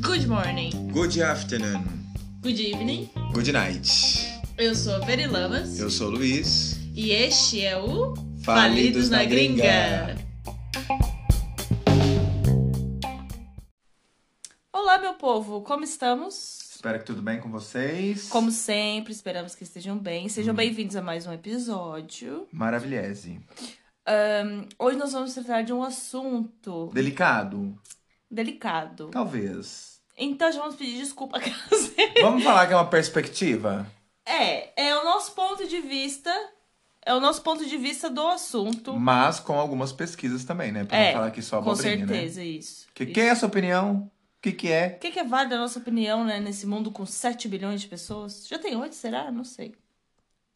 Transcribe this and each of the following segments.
Good morning, Good afternoon. good evening. Good night. Eu sou a Veri Lamas Eu sou o Luiz. e este é o Falidos na Gringa. Olá, meu povo, como estamos? Espero que tudo bem com vocês. Como sempre, esperamos que estejam bem. Sejam bem-vindos a mais um episódio. Maravilhese. Ahn, hoje nós vamos tratar de um assunto Delicado? delicado. Talvez. Então já vamos pedir desculpa. Vamos falar que é uma perspectiva? é, é o nosso ponto de vista. É o nosso ponto de vista do assunto. Mas com algumas pesquisas também, né? Pra É, não falar aqui só Com abobrinha, né? certeza, isso. Que, isso. que é a sua opinião? O que, que é? O que, que é válido a nossa opinião, né? Nesse mundo com 7 bilhões de pessoas? Já tem 8, será? Não sei.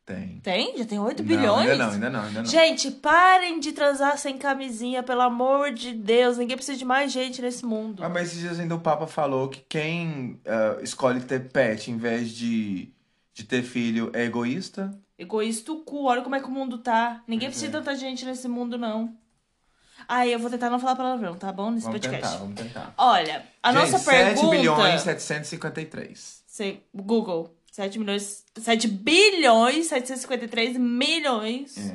Tem. Tem? Já tem 8 Não, bilhões? ainda não, ainda não, ainda não. Gente, parem de transar sem camisinha, pelo amor de Deus. Ninguém precisa de mais gente nesse mundo. Ah, mas esses dias ainda o Papa falou que quem ah, escolhe ter pet em vez de, de ter filho é egoísta. Egoísta o cu, olha como é que o mundo tá. Ninguém precisa de é. tanta gente nesse mundo, não. Ai, eu vou tentar não falar palavrão, tá bom? Nesse Vamos podcast. tentar, vamos tentar. Olha, a Gente, nossa 7 pergunta. bilhões 753. Você, Google. 7 milhões. 7 bilhões 753 milhões É,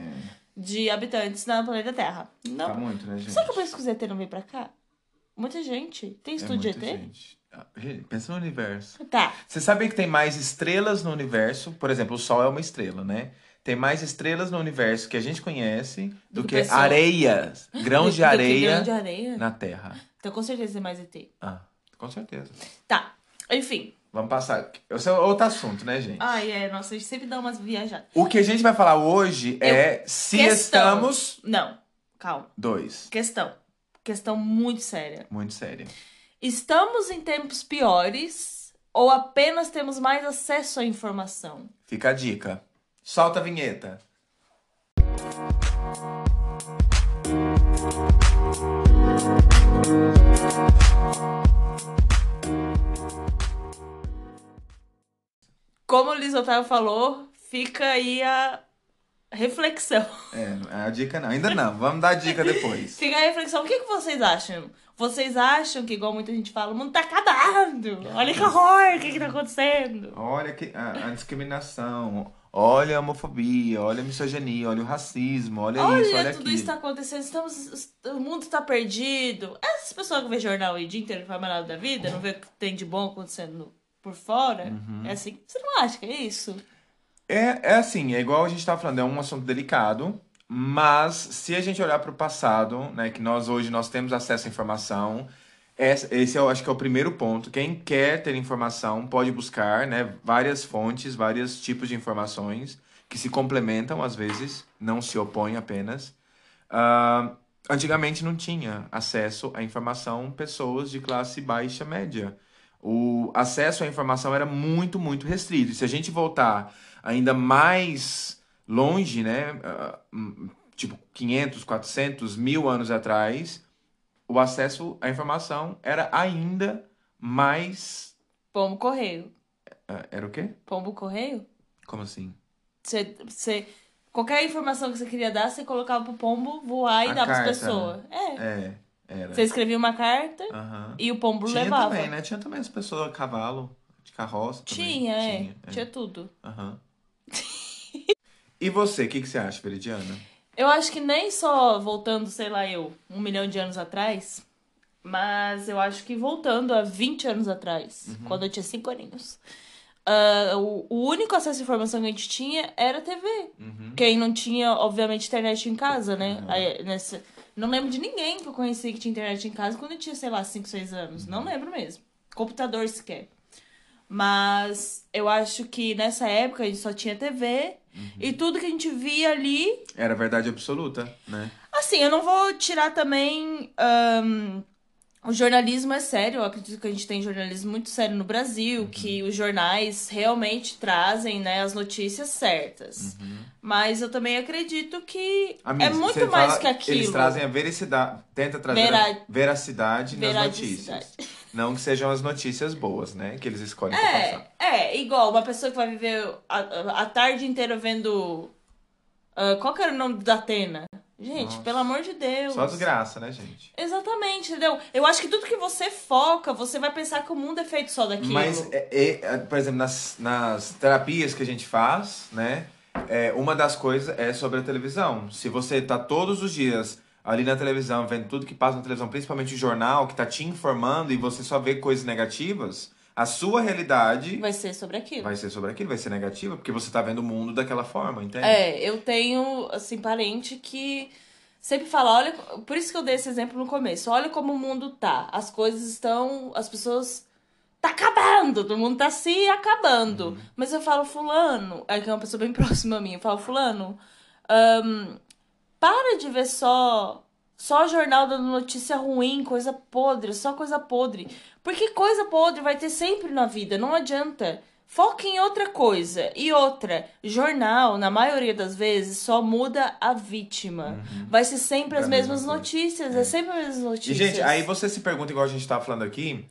de habitantes na planeta Terra. Não. tá muito, né, gente? Será que eu penso que os ET não vem pra cá? Muita gente. Tem É estúdio de ET? gente. Ah, gente, Pensa no universo. Tá. Você sabia que tem mais estrelas no universo? Por exemplo, o Sol é uma estrela, né? Tem mais estrelas no universo que a gente conhece do, Do que areias, grãos de areia grão de areia? na Terra. Então com certeza tem mais ET. Ah, com certeza. Tá. Enfim. Vamos passar. Esse é outro assunto, né, gente? Ai, é. Nossa, a gente sempre dá umas viajadas. O que a gente vai falar hoje é se Questão. estamos. Não. Calma. Dois. Questão. Questão muito séria. Muito séria. Estamos em tempos piores ou apenas temos mais acesso à informação? Fica a dica. Solta a vinheta. Como o Liz Otávio falou, fica aí a reflexão. É, a dica não. Ainda não. Vamos dar a dica depois. Fica a reflexão. O que, que vocês acham? Vocês acham que, igual muita gente fala, o mundo tá acabando? Olha que horror, o que, que tá acontecendo? Olha que, a, a discriminação, olha a homofobia, olha a misoginia, olha o racismo, olha, Olha, isso, olha tudo aquilo. isso tá acontecendo, estamos, o mundo tá perdido. Essas pessoas que vê jornal o dia inteiro não faz mais nada da vida, não vê o que tem de bom acontecendo por fora, Uhum. é assim. Você não acha que é isso? É, é assim, é igual a gente tava falando, é um assunto delicado, mas se a gente olhar para o passado, né, que nós hoje nós temos acesso à informação, esse, eu acho que é o primeiro ponto. Quem quer ter informação pode buscar, né, várias fontes, vários tipos de informações que se complementam às vezes, não se opõem apenas. Ah, antigamente não tinha acesso à informação pessoas de classe baixa média. O acesso à informação era muito, muito restrito. E se a gente voltar ainda mais longe, né, ah, hum, tipo 500, 400, mil anos atrás, o acesso à informação era ainda mais. Pombo correio. ah, Era o quê? Pombo correio? Como assim? Você, você, qualquer informação que você queria dar, você colocava pro pombo voar e A dar pras carta, pessoas. É. É, era. Você escrevia uma carta Aham. e o pombo Tinha levava. também, né? Tinha também as pessoas a cavalo, de carroça. Tinha, é. Tinha, é. Tinha tudo. Aham. e você, o que, que você acha, Veridiana? Eu acho que nem só voltando, sei lá, eu, um milhão de anos atrás, mas eu acho que voltando a 20 anos atrás, Uhum. quando eu tinha 5 aninhos. ah, o, o único acesso à informação que a gente tinha era a TV. Uhum. Quem não tinha, obviamente, internet em casa, né? Uhum. Aí, nessa... Não lembro de ninguém que eu conheci que tinha internet em casa quando eu tinha, sei lá, 5, 6 anos. Uhum. Não lembro mesmo. Computador sequer. Mas eu acho que nessa época a gente só tinha TV Uhum. e tudo que a gente via ali Era verdade absoluta, né? Assim, eu não vou tirar também. ahn, o jornalismo é sério, eu acredito que a gente tem jornalismo muito sério no Brasil, que os jornais realmente trazem né, as notícias certas. Mas eu também acredito que Amigo, é muito mais fala- que aquilo. Eles trazem a veracidade, tenta trazer Vera- a veracidade nas notícias. Não que sejam as notícias boas, né? Que eles escolhem pra passar. É, é, igual uma pessoa que vai viver a- a tarde inteira vendo Ah, qual que era o nome da Atena? Gente, Nossa. pelo amor de Deus. Só desgraça, né, gente? Exatamente, entendeu? Eu acho que tudo que você foca, você vai pensar que o mundo é feito só daquilo. Mas, é- é- é, por exemplo, nas, nas terapias que a gente faz, né? é, uma das coisas é sobre a televisão. Se você tá todos os dias ali na televisão, vendo tudo que passa na televisão, principalmente o jornal, que tá te informando e você só vê coisas negativas, a sua realidade Vai ser sobre aquilo. vai ser sobre aquilo, vai ser negativa, porque você tá vendo o mundo daquela forma, entende? É, eu tenho, assim, parente que sempre fala, olha, por isso que eu dei esse exemplo no começo, olha como o mundo tá. As coisas estão, as pessoas tá acabando, todo mundo tá se acabando. Mas eu falo, fulano, é que é uma pessoa bem próxima a mim, eu falo, fulano, ahn, para de ver só só jornal dando notícia ruim, coisa podre, só coisa podre. Porque coisa podre vai ter sempre na vida, não adianta. Foca em outra coisa. E outra, jornal, na maioria das vezes, só muda a vítima. Vai ser sempre É as mesmas mesma notícias, é. sempre as mesmas E, notícias. gente, aí você se pergunta, igual a gente tava falando aqui,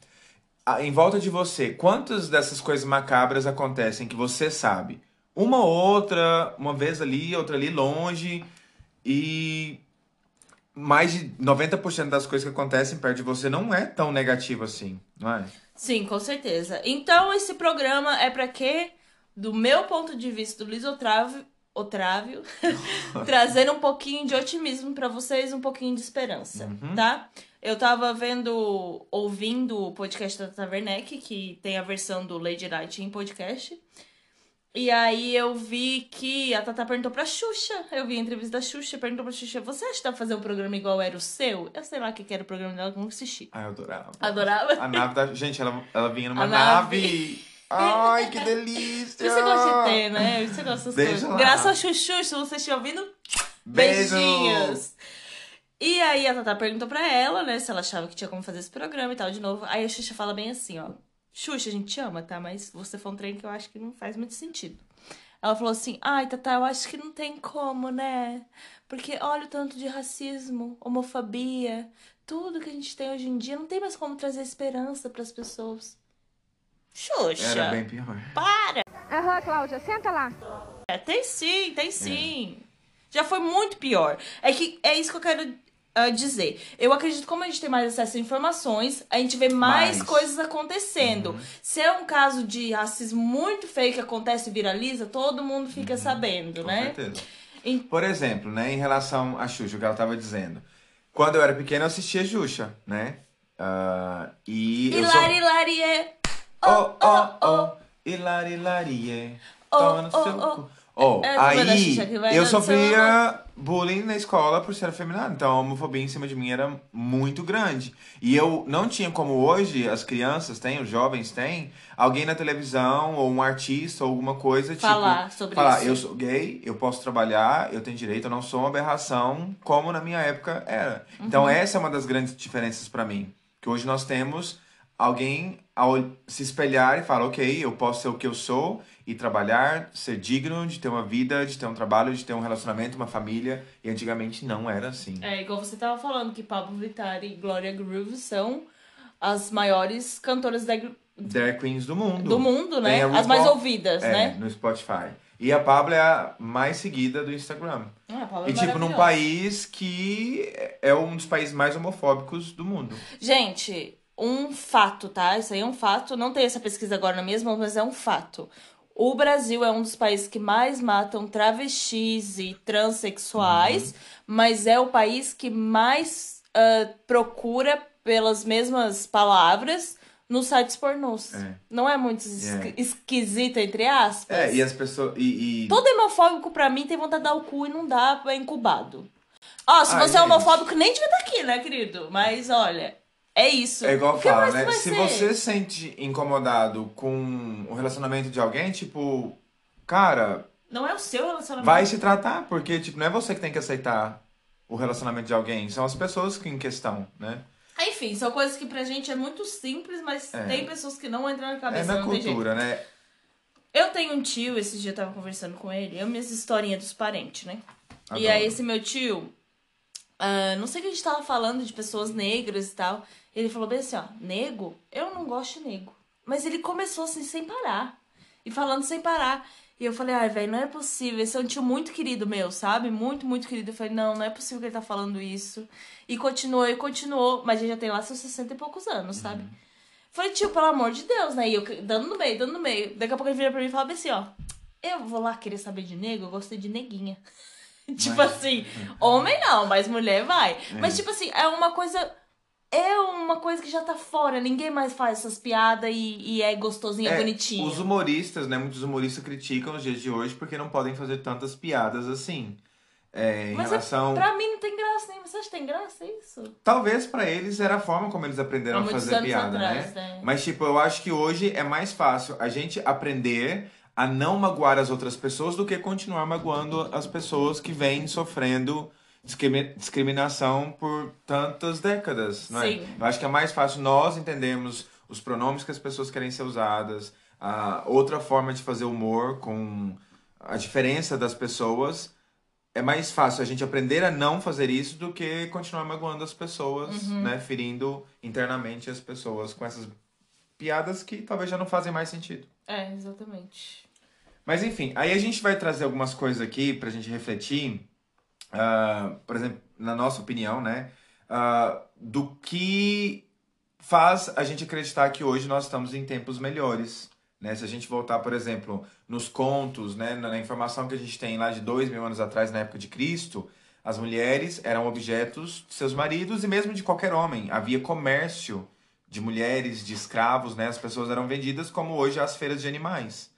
em volta de você, quantas dessas coisas macabras acontecem que você sabe? Uma ou outra, uma vez ali, outra ali longe, e mais de 90% das coisas que acontecem perto de você não é tão negativo assim, não é? Sim, com certeza. Então, esse programa é pra quê? Do meu ponto de vista, do Luiz Otávio, Otávio trazer um pouquinho de otimismo pra vocês, um pouquinho de esperança, Uhum. tá? Eu tava vendo, ouvindo o podcast da Tata Werneck, que tem a versão do Lady Night em podcast. E aí eu vi que a Tata perguntou pra Xuxa. Eu vi a entrevista da Xuxa, perguntou pra Xuxa, você acha que dá pra fazer um programa igual era o seu? Eu sei lá o que era o programa dela, que eu nunca assisti. Ah, eu adorava. Adorava. A nave da... Gente, ela, ela vinha numa A nave. nave. Ai, que delícia! Você gosta de ter, né? Você gosta dessas coisas. lá. Graças ao Chuchu, se você estiver ouvindo, Beijo! beijinhos. E aí a Tata perguntou pra ela, né, se ela achava que tinha como fazer esse programa e tal, de novo. Aí a Xuxa fala bem assim, ó. Xuxa, a gente te ama, tá? Mas você foi um trem que eu acho que não faz muito sentido. Ela falou assim, ai, Tata, eu acho que não tem como, né? Porque olha o tanto de racismo, homofobia, tudo que a gente tem hoje em dia, não tem mais como trazer esperança pras pessoas. Xuxa, Era bem pior. para! Aham, Cláudia, senta lá. É, tem sim, tem sim. Já foi muito pior. É que é isso que eu quero dizer. Eu acredito que como a gente tem mais acesso a informações, a gente vê mais, Mais. coisas acontecendo. Se é um caso de racismo muito feio que acontece e viraliza, todo mundo fica sabendo, Com né? certeza. Em- Por exemplo, né, em relação a Xuxa, o que ela tava dizendo. Quando eu era pequeno, eu assistia Xuxa, né? Ah, e eu sou... É. Oh, oh, oh, hilari, hilarie. Oh, Toma no oh, seu oh. cu. Oh, É, é, aí eu sofria bullying na escola por ser afeminado. Então a homofobia em cima de mim era muito grande. E eu não tinha como hoje as crianças têm, os jovens têm, alguém na televisão ou um artista ou alguma coisa Falar tipo. sobre falar, isso. eu sou gay, eu posso trabalhar, eu tenho direito, eu não sou uma aberração como na minha época era. Então Uhum. essa é uma das grandes diferenças pra mim. Que hoje nós temos alguém ao se espelhar e falar, ok, eu posso ser o que eu sou e trabalhar, ser digno de ter uma vida, de ter um trabalho, de ter um relacionamento, uma família. E antigamente não era assim. É, igual você tava falando, que Pablo Vittar e Gloria Groove são as maiores cantoras da, Drag Queens do mundo. do mundo, né? As mais ouvidas, é, né? no Spotify. E a Pablo é a mais seguida do Instagram. Ah, a é E tipo, num país que é um dos países mais homofóbicos do mundo. Gente, um fato, tá? Isso aí é um fato. Não tem essa pesquisa agora na mesma, mas é um fato. O Brasil é um dos países que mais matam travestis e transexuais, mas é o país que mais ah, procura pelas mesmas palavras nos sites pornôs. É. Não é muito es- É. esquisita, entre aspas? É, e as pessoas. E, e- Todo homofóbico pra mim tem vontade de dar o cu e não dá, é incubado. Ó, se Ai, você é gente. homofóbico, nem devia estar aqui, né, querido? Mas olha, é isso. É igual O que fala, né? Se ser? você se sente incomodado com o relacionamento de alguém, tipo, cara, Não é o seu relacionamento. vai se tratar, porque tipo, não é você que tem que aceitar o relacionamento de alguém, são as pessoas que em questão, né? Enfim, são coisas que pra gente é muito simples, mas É. tem pessoas que não entram na É cabeça. na tem jeito. cultura, né? Eu tenho um tio, esse dia eu tava conversando com ele, eu minhas historinhas dos parentes, né? E aí esse meu tio, ah, não sei o que a gente tava falando de pessoas negras e tal. Ele falou bem assim, ó, nego, eu não gosto de nego. Mas ele começou assim sem parar. E falando sem parar. E eu falei, ai, velho, não é possível. Esse é um tio muito querido meu, sabe? Muito, muito querido. Eu falei, não, não é possível que ele tá falando isso. E continuou, e continuou. Mas ele já tem lá seus 60 e poucos anos, sabe? Falei, tio, pelo amor de Deus, né? E eu dando no meio, dando no meio. Daqui a pouco ele vira pra mim e fala assim, ó. Eu vou lá querer saber de nego, eu gostei de neguinha. tipo Mas- assim, homem não, mas mulher vai. É. Mas, tipo assim, é uma coisa. É uma coisa que já tá fora. Ninguém mais faz essas piadas e, e é gostosinho, é, É, bonitinho. Os humoristas, né? Muitos humoristas criticam os dias de hoje porque não podem fazer tantas piadas assim. É, em Mas é- relação. Pra mim não tem graça nenhuma. Você acha que tem graça isso? Talvez pra eles era a forma como eles aprenderam Há a fazer piada, atrás, né? né? Mas, tipo, eu acho que hoje é mais fácil a gente aprender a não magoar as outras pessoas do que continuar magoando as pessoas que vêm sofrendo discriminação por tantas décadas, não é? Sim. Eu acho que é mais fácil nós entendermos os pronomes que as pessoas querem ser usadas, a outra forma de fazer humor com a diferença das pessoas. É mais fácil a gente aprender a não fazer isso do que continuar magoando as pessoas, Uhum. né? Ferindo internamente as pessoas com essas piadas que talvez já não fazem mais sentido. É, exatamente. Mas enfim, aí a gente vai trazer algumas coisas aqui pra gente refletir, ah, por exemplo, na nossa opinião, né? ah, do que faz a gente acreditar que hoje nós estamos em tempos melhores. Né? Se a gente voltar, por exemplo, nos contos, né? na informação que a gente tem lá de dois mil anos atrás, na época de Cristo, as mulheres eram objetos de seus maridos e mesmo de qualquer homem. Havia comércio de mulheres, de escravos, né? As pessoas eram vendidas como hoje as feiras de animais.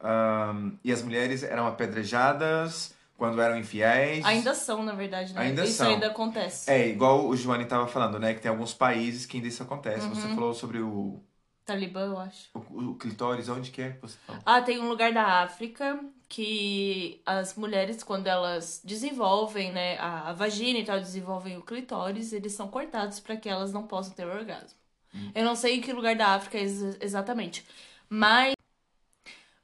Ahn, e as mulheres eram apedrejadas quando eram infiéis. Ainda são, na verdade, né? Ainda isso são. ainda acontece. É, igual o Joane estava falando, né? Que tem alguns países que ainda isso acontece. Você Uhum. falou sobre o, Talibã, eu acho. o, o clitóris, onde que é que você falou? Ah, tem um lugar da África que as mulheres, quando elas desenvolvem, né, a, vagina e tal, desenvolvem o clitóris, eles são cortados para que elas não possam ter orgasmo. Eu não sei em que lugar da África ex- exatamente, mas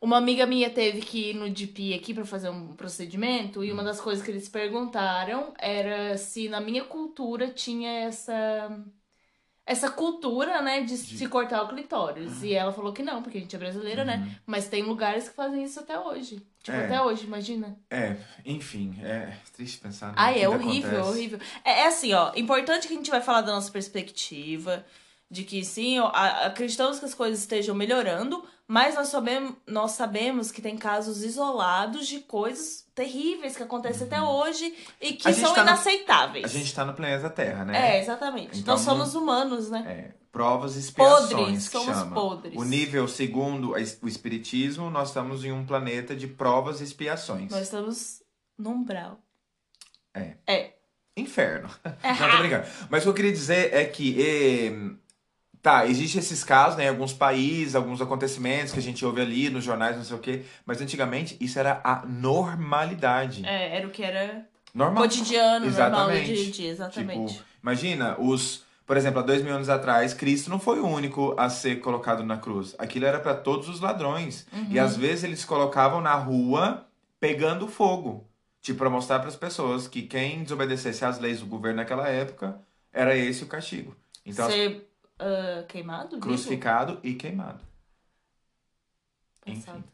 uma amiga minha teve que ir no DP aqui para fazer um procedimento e uma das coisas que eles perguntaram era se na minha cultura tinha essa essa cultura, né, de, se cortar o clitóris. E ela falou que não, porque a gente é brasileira, né? Mas tem lugares que fazem isso até hoje. Tipo, É. até hoje, imagina. É, enfim, é triste pensar. Né? Ai, que é horrível, acontece. horrível. É, é assim, ó, importante que a gente vai falar da nossa perspectiva, de que sim, acreditamos que as coisas estejam melhorando, mas nós sabemos, nós sabemos que tem casos isolados de coisas terríveis que acontecem até hoje e que Uhum. São tá no- inaceitáveis. A gente tá no planeta Terra, né? É, exatamente. Então, nós somos humanos, né? É, provas e expiações Podres, somos chama. podres. O nível segundo o espiritismo, nós estamos em um planeta de provas e expiações. Nós estamos no umbral. É. É. Inferno. Não, tô brincando. Mas o que eu queria dizer é que. Tá, existem esses casos, né? Em alguns países, alguns acontecimentos que a gente ouve ali nos jornais, não sei o quê. Mas antigamente isso era a normalidade. É, era o que era Normal. cotidiano, normal do Exatamente. dia a dia, exatamente. Tipo, imagina, os. Por exemplo, há dois mil anos atrás, Cristo não foi o único a ser colocado na cruz. Aquilo era para todos os ladrões. E Uhum. às vezes eles se colocavam na rua pegando fogo. Tipo, para mostrar para as pessoas que quem desobedecesse às leis do governo naquela época era esse o castigo. Então, Ser ah, queimado? vivo? crucificado e queimado. Passado. Enfim.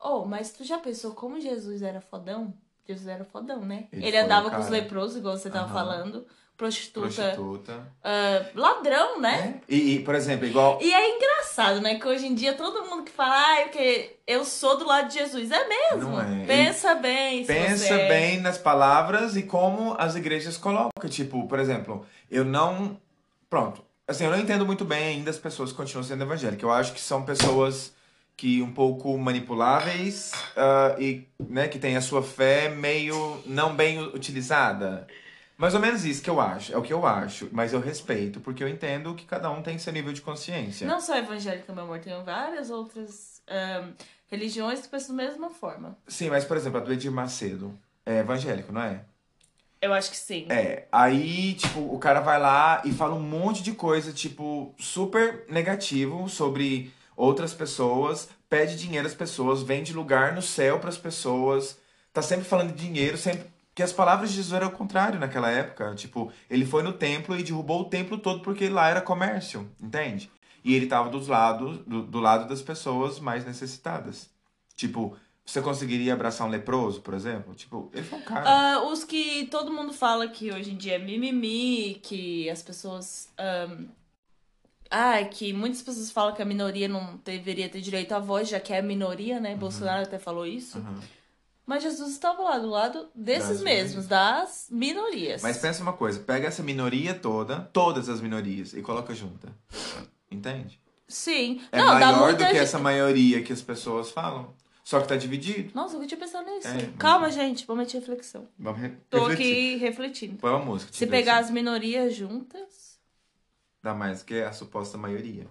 Oh, mas tu já pensou como Jesus era fodão? Jesus era fodão, né? Ele Ele, andava com os leprosos, igual você tava falando. Prostituta. Prostituta. ah, ladrão, né? É. E, e, por exemplo, igual. E é engraçado, né? Que hoje em dia todo mundo que fala, ah, porque eu sou do lado de Jesus. É mesmo. É. Pensa bem. se Pensa você é. bem nas palavras e como as igrejas colocam. Tipo, por exemplo, eu não. Pronto. Assim, eu não entendo muito bem ainda as pessoas que continuam sendo evangélicas. Eu acho que são pessoas que um pouco manipuláveis ah, e né, que têm a sua fé meio não bem utilizada. Mais ou menos isso que eu acho. É o que eu acho. Mas eu respeito, porque eu entendo que cada um tem seu nível de consciência. Não só evangélica, meu amor, tem várias outras ah, religiões que pensam da mesma forma. Sim, mas por exemplo, a do Edir Macedo é evangélico, não é? Eu acho que sim. É, aí, tipo, o cara vai lá e fala um monte de coisa, tipo, super negativo sobre outras pessoas, pede dinheiro às pessoas, vende lugar no céu pras pessoas, tá sempre falando de dinheiro, sempre. Que as palavras de Jesus eram o contrário naquela época. Tipo, ele foi no templo e derrubou o templo todo porque lá era comércio, entende? E ele tava dos lados, do, do lado das pessoas mais necessitadas. Tipo, você conseguiria abraçar um leproso, por exemplo? Tipo, ele foi um cara. Ah, os que todo mundo fala que hoje em dia é mimimi, que as pessoas. ahn, Ah, que muitas pessoas falam que a minoria não deveria ter direito à voz, já que é a minoria, né? Bolsonaro até falou isso. Aham. Mas Jesus estava lá do lado desses Das mesmos, das minorias. Mas pensa uma coisa, pega essa minoria toda, todas as minorias, e coloca junta. Entende? Sim. É não, maior do que gente- essa maioria que as pessoas falam. Só que tá dividido. Nossa, eu tinha pensado nisso. É, Calma, gente, momento de reflexão. Vamos re Tô refletir. aqui refletindo. Põe uma música. Se pegar deixa. as minorias juntas, Dá mais que a suposta maioria.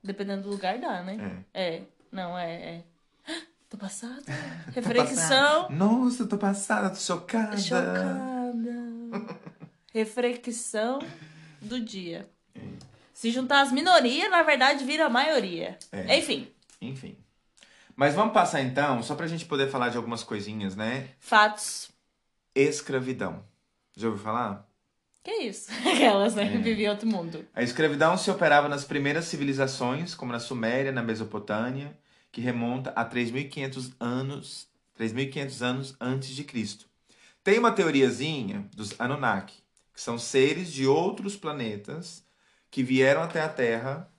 dependendo do lugar, dá, né? É. É. Não, é. é. Tô passada. Reflexão. Nossa, tô passada, tô chocada. Chocada. Reflexão do dia. Se juntar as minorias, na verdade, vira a maioria. É. Enfim, Enfim. Mas vamos passar então, só pra gente poder falar de algumas coisinhas, né? fatos. Escravidão. Já ouviu falar? Que isso? Aquelas, né? É. Que viviam outro mundo. A escravidão se operava nas primeiras civilizações, como na Suméria, na Mesopotâmia, que remonta a 3.500 anos, 3.500 anos antes de Cristo. Tem uma teoriazinha dos Anunnaki, que são seres de outros planetas que vieram até a Terra,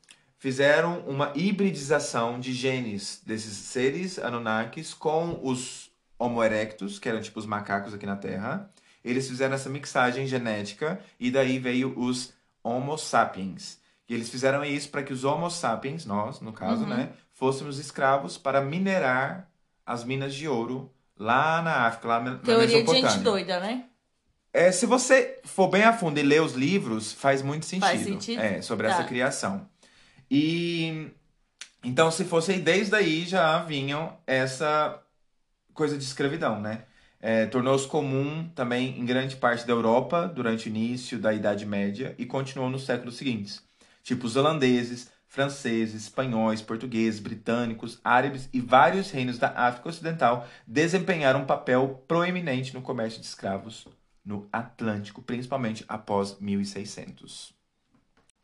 fizeram uma hibridização de genes desses seres Anunnakis com os Homo erectus, que eram tipo os macacos aqui na Terra. Eles fizeram essa mixagem genética e daí veio os Homo sapiens. E eles fizeram isso para que os Homo sapiens, nós, no caso, Uhum. né, fôssemos escravos para minerar as minas de ouro lá na África, lá na Teoria de gente doida, né? É, se você for bem a fundo e ler os livros, faz muito sentido. Faz sentido? É, sobre Tá. essa criação. E então, se fosse desde aí já vinham essa coisa de escravidão, né? É, Tornou-se comum também em grande parte da Europa durante o início da Idade Média e continuou nos séculos seguintes. Tipo os holandeses, franceses, espanhóis, portugueses, britânicos, árabes e vários reinos da África Ocidental desempenharam um papel proeminente no comércio de escravos no Atlântico, principalmente após 1600.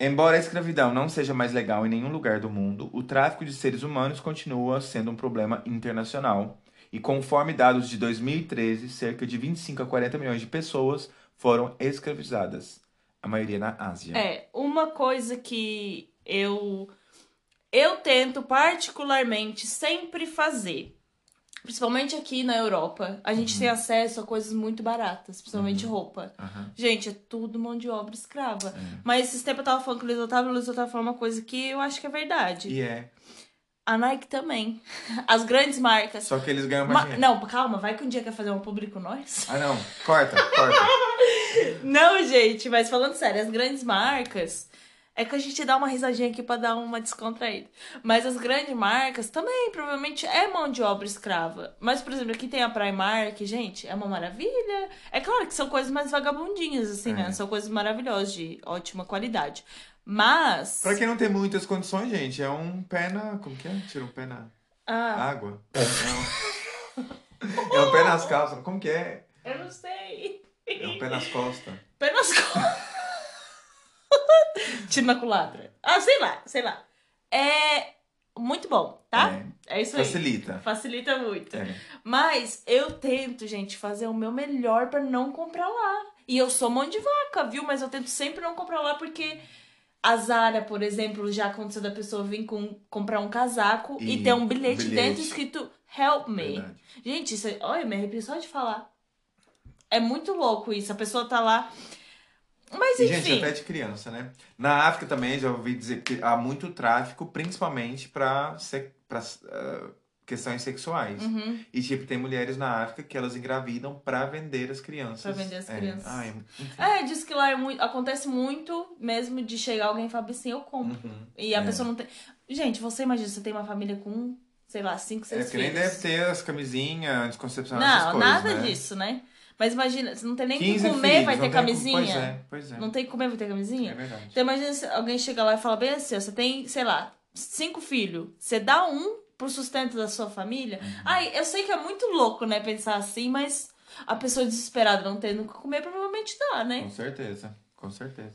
Embora a escravidão não seja mais legal em nenhum lugar do mundo, o tráfico de seres humanos continua sendo um problema internacional. E conforme dados de 2013, cerca de 25 a 40 milhões de pessoas foram escravizadas, a maioria na Ásia. É, uma coisa que eu eu tento particularmente sempre fazer, principalmente aqui na Europa, a gente tem acesso a coisas muito baratas, principalmente roupa. Aham. Gente, é tudo mão de obra escrava. É. Mas esses tempos eu tava falando com o Luiz Otávio, o Luiz Otávio falou uma coisa que eu acho que é verdade. E é. A Nike também. As grandes marcas. Só que eles ganham mais Ma- dinheiro. não, calma, vai que um dia quer fazer um público nós. Ah, não. Corta, corta. Não, gente, mas falando sério, as grandes marcas. É que a gente dá uma risadinha aqui pra dar uma descontraída. Mas as grandes marcas também, provavelmente, é mão de obra escrava. Mas, por exemplo, aqui tem a Primark, gente, é uma maravilha. É claro que são coisas mais vagabundinhas, assim, É. né? São coisas maravilhosas, de ótima qualidade. Mas. pra quem não tem muitas condições, gente, é um pé na. Como que é? Tira um pé na Ah, água. Não. É um pé nas calças. Como que é? eu não sei. É um pé nas costas. Pé nas costas. Tiro na culatra. Ah, sei lá, sei lá. É muito bom, tá? É. É, isso aí. Facilita. Facilita muito. É. Mas eu tento, gente, fazer o meu melhor pra não comprar lá. E eu sou mão de vaca, viu? Mas eu tento sempre não comprar lá porque a Zara, por exemplo, já aconteceu da pessoa vir com, comprar um casaco e, E ter um bilhete, bilhete. dentro escrito Help me. Verdade. Gente, isso, é- olha, me arrepio só de falar. É muito louco isso. A pessoa tá lá. Mas E, enfim. gente, até de criança, né? Na África também já ouvi dizer que há muito tráfico, principalmente para questões sexuais. Uhum. E, tipo, tem mulheres na África que elas engravidam para vender as crianças. Pra vender as É. crianças. Ai. É, diz que lá é muito, acontece muito mesmo de chegar alguém e falar assim, eu compro. Uhum. E a É. pessoa não tem. Gente, você imagina, você tem uma família com, sei lá, cinco, É seis porque nem filhos. deve ter as camisinhas, anticoncepção, essas Não, coisas, nada né? disso, né? Mas imagina, você não tem nem que 15 comer, filhos, vai ter camisinha. Pois é, pois é. Não tem que comer, vai ter camisinha. É verdade. Então imagina se alguém chega lá e fala bem assim, ó, você tem, sei lá, cinco filhos. Você dá um pro sustento da sua família. Uhum. Ai, eu sei que é muito louco, né, pensar assim, mas a pessoa desesperada não tendo o que comer provavelmente dá, né? Com certeza, com certeza.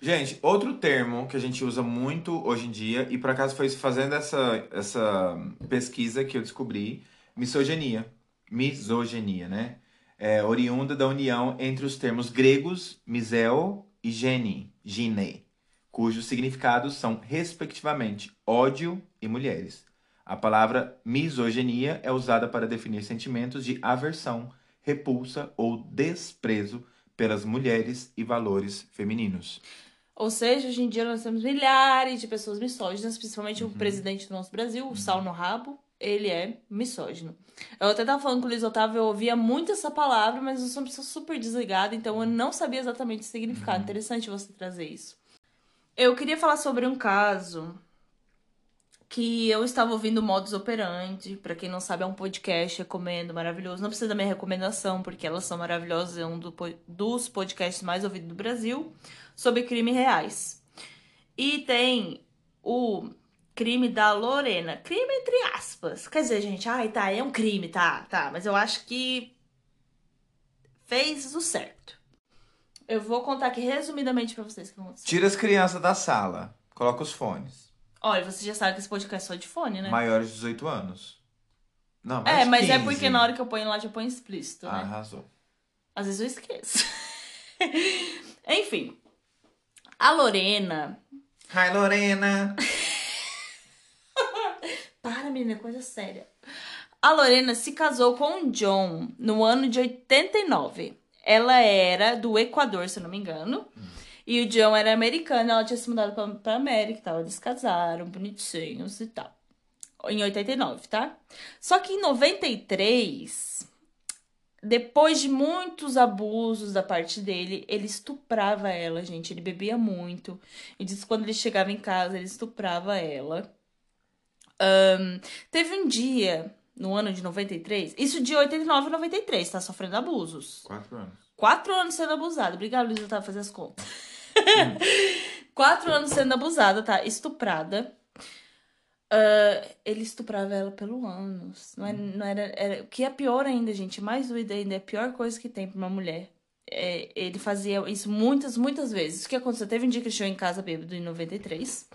Gente, outro termo que a gente usa muito hoje em dia, e por acaso foi fazendo essa, essa pesquisa que eu descobri, misoginia. Misoginia, né? É oriunda da união entre os termos gregos miseo e gene, gine, cujos significados são, respectivamente, ódio e mulheres. A palavra misoginia é usada para definir sentimentos de aversão, repulsa ou desprezo pelas mulheres e valores femininos. Ou seja, hoje em dia nós temos milhares de pessoas misóginas, principalmente Uhum. o presidente do nosso Brasil, o Sal no Rabo, ele é misógino. Eu até tava falando com o Luiz Otávio, eu ouvia muito essa palavra, mas eu sou uma pessoa super desligada, então eu não sabia exatamente o significado. Interessante você trazer isso. Eu queria falar sobre um caso que eu estava ouvindo Modus Operandi. Pra quem não sabe, é um podcast, recomendo, maravilhoso. Não precisa da minha recomendação, porque elas são maravilhosas. É um do dos podcasts mais ouvidos do Brasil sobre crimes reais. E tem o crime da Lorena. Crime entre aspas. Quer dizer, gente, ai, tá, é um crime, tá, tá. Mas eu acho que fez o certo. Eu vou contar aqui resumidamente pra vocês que aconteceu. Tira as crianças da sala, coloca os fones. Olha, você já sabe que esse podcast é só de fone, né? Maiores de 18 anos. Não, É, mas é 15. porque na hora que eu ponho lá, já põe explícito, Ah, né? arrasou. Às vezes eu esqueço. Enfim. A Lorena. Hi, Lorena! Para, menina, é coisa séria. A Lorena se casou com o John no ano de 89. Ela era do Equador, se eu não me engano. E o John era americano, ela tinha se mudado pra, pra América e tal. Eles casaram, bonitinhos e tal. Em 89, tá? Só que em 93, depois de muitos abusos da parte dele, ele estuprava ela, gente. Ele bebia muito. E disse que quando ele chegava em casa, ele estuprava ela. Ahn, teve um dia, no ano de 93, isso de 89 a 93, tá sofrendo abusos. Quatro anos. Quatro anos sendo abusada. Obrigada, Luísa, tá? Fazer as contas. Quatro anos sendo abusada, tá? Estuprada. Ah, ele estuprava ela pelo ânus. Não, é- não era, era. O que é pior ainda, gente, mais doido ainda, é a pior coisa que tem pra uma mulher. É, ele fazia isso muitas, muitas vezes. O que aconteceu? Teve um dia que ele chegou em casa bêbado em 93.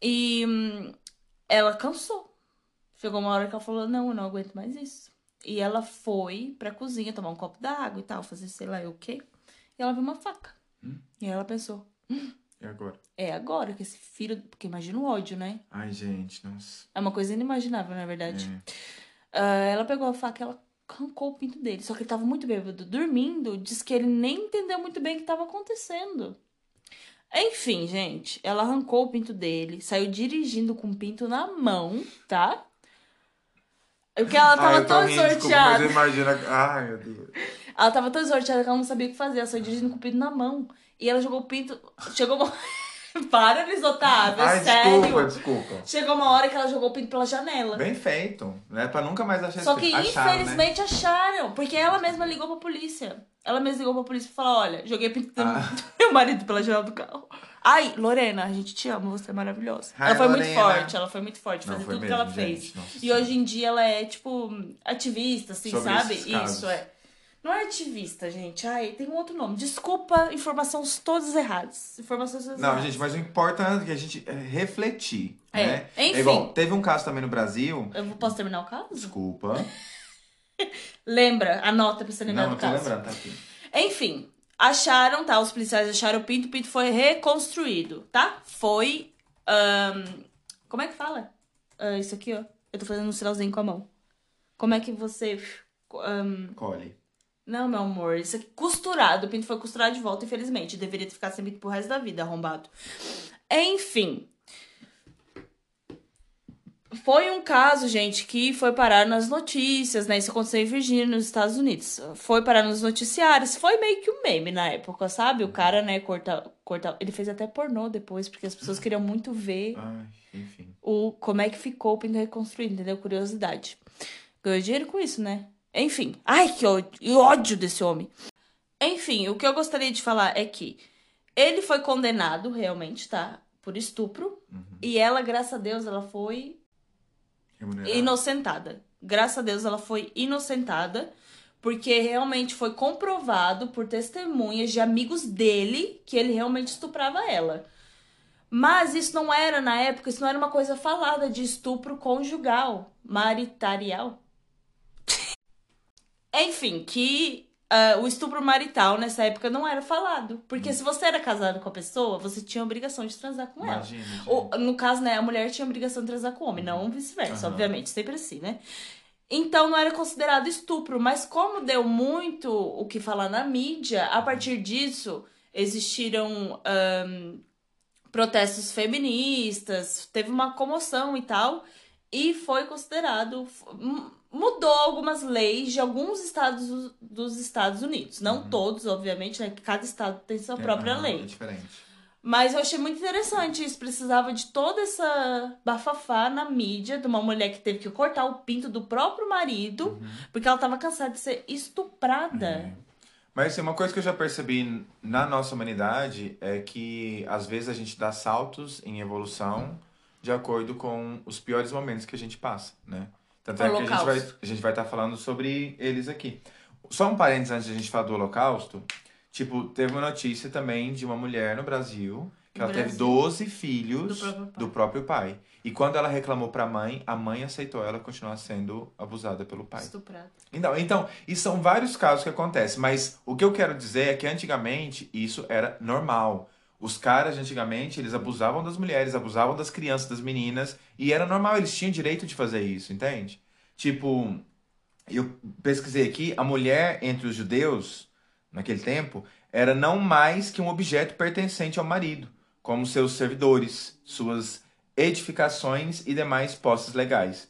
E hum, ela cansou. Chegou uma hora que ela falou: Não, eu não aguento mais isso. E ela foi pra cozinha tomar um copo d'água e tal, fazer sei lá o quê. E ela viu uma faca. E ela pensou: E agora? É agora que esse filho. Porque imagina o ódio, né? Ai, gente, nossa. É uma coisa inimaginável, na verdade. É. Ah, ela pegou a faca e ela arrancou o pinto dele. Só que ele tava muito bêbado. Dormindo, diz que ele nem entendeu muito bem o que tava acontecendo. Enfim, gente, ela arrancou o pinto dele, saiu dirigindo com o pinto na mão, tá? Porque ela tava tô tão rindo, desculpa, sorteada. mas imagina... Ai, meu Deus. Ela tava tão sorteada que ela não sabia o que fazer. Ela saiu dirigindo com o pinto na mão. E ela jogou o pinto. Chegou uma. Para, Luiz Otávio, é Ai, sério. desculpa, desculpa. Chegou uma hora que ela jogou o pinto pela janela. Bem feito, né? Pra nunca mais achar Só que acharam, né? infelizmente acharam, porque ela mesma ligou pra polícia. Ela mesma ligou pra polícia e falou: olha, joguei o pinto do Ah. do meu marido pela janela do carro. Ai, Lorena, a gente te ama, você é maravilhosa. Hi, ela foi muito Lorena. forte, ela foi muito forte, fazer tudo que mesmo, ela fez. gente, nossa E hoje em dia ela é, tipo, ativista, assim, Sobre sabe? Isso, é. Não é ativista, gente. Ai, tem um outro nome. Desculpa, informações todas erradas. Informações todas Não, erradas. gente, mas o importante é que a gente é refletir, É, né? enfim. igual, teve um caso também no Brasil... Eu posso terminar o caso? Desculpa. Lembra, anota pra você lembrar Não, não do tô caso. lembrando, tá aqui. Enfim, acharam, tá? Os policiais acharam o pinto, o pinto foi reconstruído, tá? Foi. ahn, como é que fala? Ah, isso aqui, ó. Eu tô fazendo um sinalzinho com a mão. Como é que você. ahn, Colhe. Não, meu amor, isso aqui costurado. O pinto foi costurado de volta, infelizmente. Deveria ter ficado sem pinto pro resto da vida, arrombado. Enfim. Foi um caso, gente, que foi parar nas notícias, né? Isso aconteceu em Virgínia, nos Estados Unidos. Foi parar nos noticiários. Foi meio que um meme na época, sabe? O cara, né, corta, corta... Ele fez até pornô depois, porque as pessoas queriam muito ver Ai, o como é que ficou o pinto reconstruído, entendeu? Curiosidade. Ganhou dinheiro com isso, né? Enfim. Ai, que ódio, ódio desse homem. Enfim, o que eu gostaria de falar é que ele foi condenado, realmente, tá? Por estupro. E ela, graças a Deus, ela foi Remunerado. inocentada. Graças a Deus, ela foi inocentada. Porque realmente foi comprovado por testemunhas de amigos dele que ele realmente estuprava ela. Mas isso não era, na época, isso não era uma coisa falada de estupro conjugal, maritarial. Enfim, que uh, o estupro marital nessa época não era falado. Porque Hum. se você era casado com a pessoa, você tinha a obrigação de transar com ela. Imagina, gente. Ou, no caso, né, a mulher tinha a obrigação de transar com o homem, não vice-versa, Aham. obviamente, sempre assim, né? Então não era considerado estupro, mas como deu muito o que falar na mídia, a partir disso existiram ahn, protestos feministas, teve uma comoção e tal, e foi considerado. Mudou algumas leis de alguns estados do- dos Estados Unidos. Não todos, obviamente, né? Cada estado tem sua própria Aham, lei. É diferente. Mas eu achei muito interessante isso. Precisava de toda essa bafafá na mídia de uma mulher que teve que cortar o pinto do próprio marido Uhum. porque ela tava cansada de ser estuprada. É. Mas assim, uma coisa que eu já percebi na nossa humanidade é que às vezes a gente dá saltos em evolução de acordo com os piores momentos que a gente passa, né? Tanto é que a gente vai Holocausto. a gente vai estar falando sobre eles aqui. Só um parênteses antes de a gente falar do Holocausto. Tipo, teve uma notícia também de uma mulher no Brasil que No ela teve Brasil. 12 filhos Do próprio pai. do próprio pai. E quando ela reclamou pra mãe, a mãe aceitou ela continuar sendo abusada pelo pai. Estuprada. Então, então, e são vários casos que acontecem, mas o que eu quero dizer é que antigamente isso era normal. Os caras antigamente, eles abusavam das mulheres, abusavam das crianças, das meninas, e era normal, eles tinham direito de fazer isso, entende? Tipo, eu pesquisei aqui, a mulher entre os judeus, naquele tempo, era não mais que um objeto pertencente ao marido, como seus servidores, suas edificações e demais posses legais.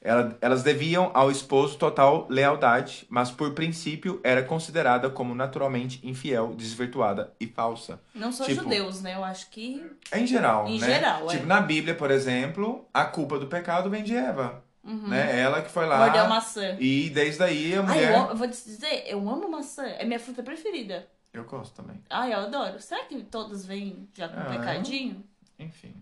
Ela- elas deviam ao esposo total lealdade, mas por princípio era considerada como naturalmente infiel, desvirtuada e falsa. Não só Tipo- judeus, né? Eu acho que. Em geral, Em né? geral, é. Tipo, na Bíblia, por exemplo, a culpa do pecado vem de Eva, Uhum. né? Ela que foi lá Mordeu maçã. e desde aí a Ai, mulher... eu, amo- eu vou te dizer, eu amo maçã. É minha fruta preferida. Eu gosto também. Ai, eu adoro. Será que todas vêm já com Ah. pecadinho? Enfim.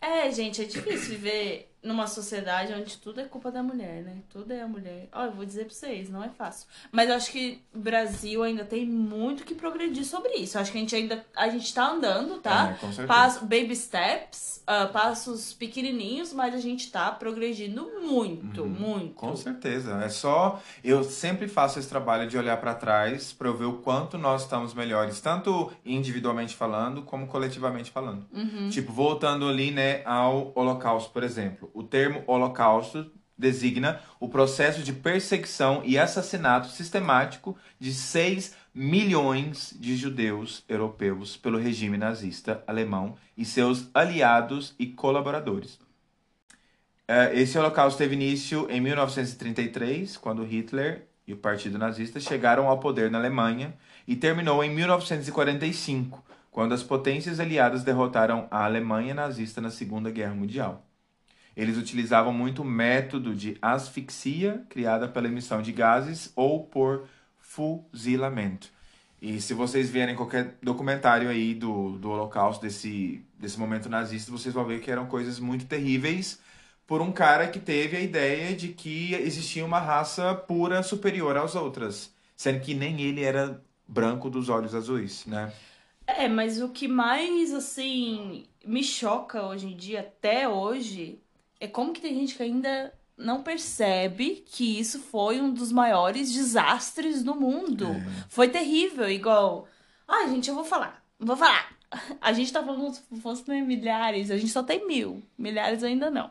É, gente, é difícil viver numa sociedade onde tudo é culpa da mulher, né? Tudo é a mulher. Ó, eu vou dizer pra vocês, não é fácil. Mas eu acho que o Brasil ainda tem muito que progredir sobre isso. Eu acho que a gente ainda. A gente tá andando, tá? É, com certeza. Passo, baby steps, ah, passos pequenininhos, mas a gente tá progredindo muito, muito. Uhum. Com certeza. É só. Eu sempre faço esse trabalho de olhar pra trás pra eu ver o quanto nós estamos melhores, tanto individualmente falando, como coletivamente falando. Uhum. Tipo, voltando ali, né, ao Holocausto, por exemplo. O termo Holocausto designa o processo de perseguição e assassinato sistemático de 6 milhões de judeus europeus pelo regime nazista alemão e seus aliados e colaboradores. Eh, Esse holocausto teve início em 1933, quando Hitler e o Partido Nazista chegaram ao poder na Alemanha, e terminou em 1945, quando as potências aliadas derrotaram a Alemanha nazista na Segunda Guerra Mundial. Eles utilizavam muito o método de asfixia, criada pela emissão de gases, ou por fuzilamento. E se vocês verem qualquer documentário aí do, do Holocausto, desse, desse momento nazista, vocês vão ver que eram coisas muito terríveis por um cara que teve a ideia de que existia uma raça pura superior às outras, sendo que nem ele era branco dos olhos azuis, né? É, mas o que mais, assim, me choca hoje em dia, até hoje, é como que tem gente que ainda não percebe que isso foi um dos maiores desastres do mundo. É. Foi terrível, igual. Ai, gente, eu vou falar. Vou falar. A gente tá falando como se fosse né, milhares, a gente só tem mil. Milhares ainda não.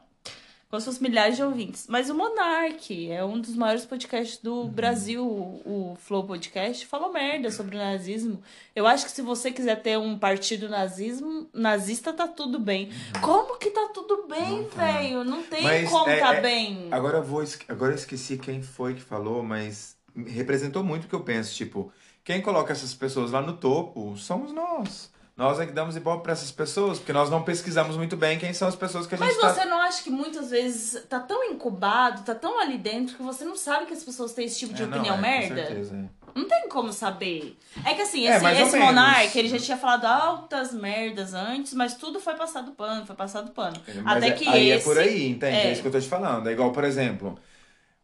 Como se fosse milhares de ouvintes. Mas o Monark é um dos maiores podcasts do Uhum. Brasil, o Flow Podcast, falou merda sobre o nazismo. Eu acho que se você quiser ter um partido nazismo, nazista, tá tudo bem. Como que tá tudo bem, Uhum. Tá. velho? Não tem Mas como é- tá é- bem. Agora eu vou, agora eu esqueci quem foi que falou, mas representou muito o que eu penso, tipo, quem coloca essas pessoas lá no topo somos nós. Nós é que damos ibope pra essas pessoas, porque nós não pesquisamos muito bem quem são as pessoas que a gente Mas tá... você não acha que muitas vezes tá tão incubado, tá tão ali dentro, que você não sabe que as pessoas têm esse tipo de É, não, opinião é, merda? Com certeza, é. Não tem como saber. É que assim, É, esse, esse monarca, ele já tinha falado altas merdas antes, mas tudo foi passado pano, foi passado pano. Mas Até é- que aí esse. é por aí, entende? É. é. isso que eu tô te falando. É igual, por exemplo,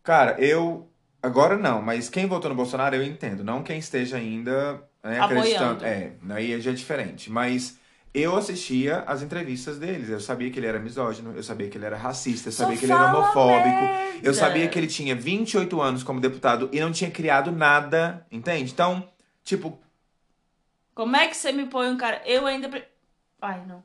cara, eu Agora não, mas quem votou no Bolsonaro eu entendo. Não quem esteja ainda né, acreditando. É, aí já é diferente. Mas eu assistia as entrevistas deles. Eu sabia que ele era misógino, eu sabia que ele era racista, eu Só sabia que ele era homofóbico. merda. Eu sabia que ele tinha 28 anos como deputado e não tinha criado nada, entende? Então, tipo, Como é que você me põe um cara. Eu ainda. Ai, não.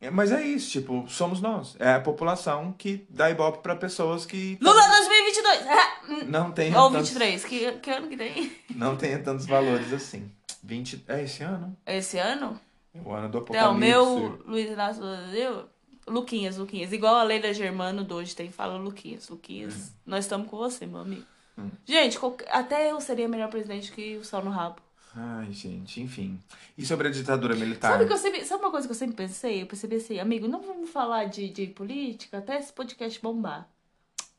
É- mas é isso, tipo, somos nós. É a população que dá ibope pra pessoas que Lula 2022! Ah, hum. não tem Ou tantos, 23, que, que ano que tem? não tenha tantos valores assim. 20, é esse ano? Esse ano? É o ano do Então, apocalipse. meu Luiz Inácio Silva, Luquinhas, Luquinhas. Igual a Leila Germano do Hoje Tem, fala Luquinhas, Luquinhas. Nós estamos com você, meu amigo. Hum. Gente, até eu seria melhor presidente que o Sol no Rabo. Ai, gente, enfim. E sobre a ditadura militar? Sabe, que eu sempre, sabe uma coisa que eu sempre pensei? Eu percebi assim, amigo, não vamos falar de, de política até esse podcast bombar.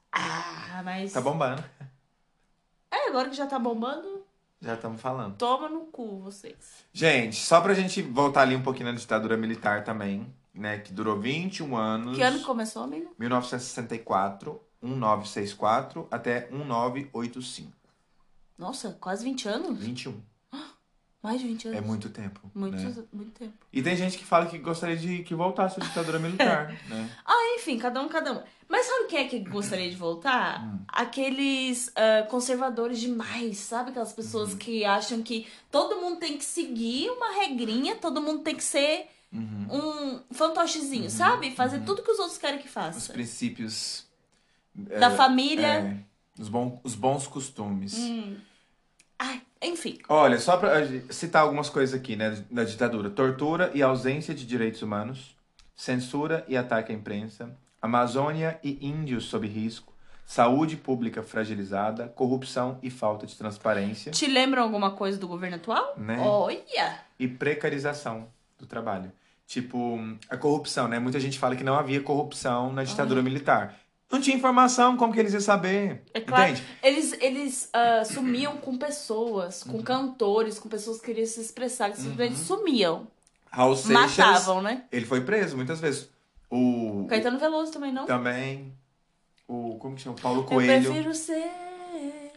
Ah, mas. Tá bombando. É, agora que já tá bombando, Já estamos falando. toma no cu vocês. Gente, só pra gente voltar ali um pouquinho na ditadura militar também, né? Que durou 21 anos. Que ano que começou, amigo? 1964, 1964 até 1985. Nossa, quase 20 anos? 21. Mais de 20 anos. É muito tempo. Muito, né? muito tempo. E tem gente que fala que gostaria de que voltasse a ditadura militar, né? Ah, enfim, cada um, cada um. Mas sabe quem é que gostaria de voltar? Hum. Aqueles ah, conservadores demais, sabe? Aquelas pessoas Uhum. que acham que todo mundo tem que seguir uma regrinha, todo mundo tem que ser Uhum. um fantochezinho, sabe? Fazer tudo que os outros querem que Os faça. princípios Da família. é, os, bons, os bons costumes. Hum. Ai, enfim. Olha, só pra citar algumas coisas aqui, né, da ditadura. Tortura e ausência de direitos humanos, censura e ataque à imprensa, Amazônia e índios sob risco, saúde pública fragilizada, corrupção e falta de transparência Te lembram alguma coisa do governo atual? Né? Olha! e precarização do trabalho. Tipo, a corrupção, né? Muita gente fala que não havia corrupção na ditadura militar. Não tinha informação, como que eles iam saber? É claro. Entende? Eles, eles ah, sumiam com pessoas, Uhum. com cantores, com pessoas que queriam se expressar, que simplesmente sumiam. Raul Seixas, Matavam, né? ele foi preso muitas vezes. O, Caetano Veloso também, não? também o como que chama? Paulo Eu Coelho. prefiro ser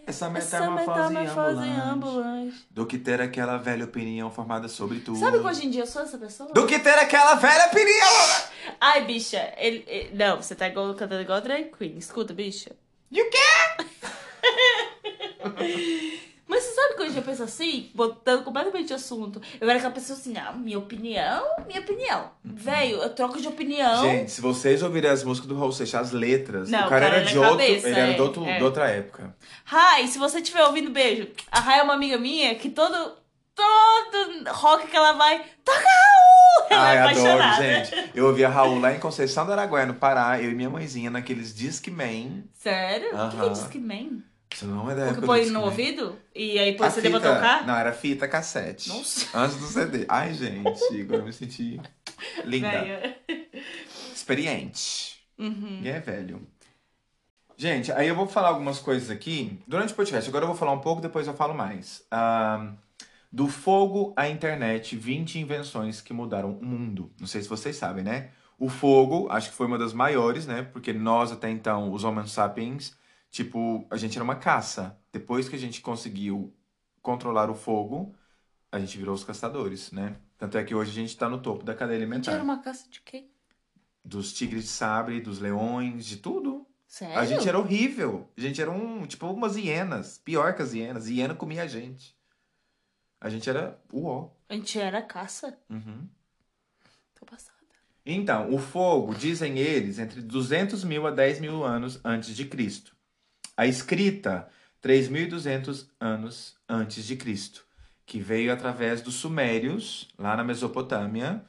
Essa essa metamorfose metamorfose ambulante. ambulante. Do que ter aquela velha opinião formada sobre tudo. Sabe que hoje em dia eu sou essa pessoa? Do que ter aquela velha opinião! Ai, bicha, ele, ele- Não, você tá igual, cantando igual a drag queen. Escuta, bicha. E o quê? Mas você sabe que hoje eu penso assim, botando completamente de assunto. Eu era aquela pessoa assim, ah, minha opinião, minha opinião. Velho, eu troco de opinião. Gente, se vocês ouvirem as músicas do Raul Seixas, as letras, Não, o cara cara, era de outro, cabeça, ele era é, de, outro, é. de outra época. Rai, se você estiver ouvindo, beijo. A Rai é uma amiga minha que todo, todo rock que ela vai, toca Raul! Ai, adoro, gente. Eu ouvia Raul lá em Conceição do Araguaia, no Pará, eu e minha mãezinha, naqueles Discman. Sério? O que, que é Aham. Discman? Isso não é da O época que do põe no ouvido? E aí põe A pra fita- tocar? Não, era fita cassete. Nossa. Antes do CD. Ai, gente, agora eu me senti linda. Velho. Experiente. Uhum. Ninguém é velho. Gente, aí eu vou falar algumas coisas aqui durante o podcast. Agora eu vou falar um pouco, depois eu falo mais. Ah, do fogo à internet, 20 invenções que mudaram o mundo. Não sei se vocês sabem, né? O fogo, acho que foi uma das maiores, né? Porque nós até então, os Homo sapiens, tipo, a gente era uma caça. Depois que a gente conseguiu controlar o fogo, a gente virou os caçadores, né? Tanto é que hoje a gente tá no topo da cadeia A gente alimentar. era uma caça de quê? Dos tigres de sabre, dos leões, de tudo. Sério? A gente era horrível. A gente era um, tipo, umas hienas. Pior que as hienas. Hiena comia a gente. A gente era uó. A gente era caça? Uhum. Tô passada. Então, o fogo, dizem eles, entre 200 mil a 10 mil anos antes de Cristo. A escrita, 3.200 anos antes de Cristo, que veio através dos sumérios, lá na Mesopotâmia,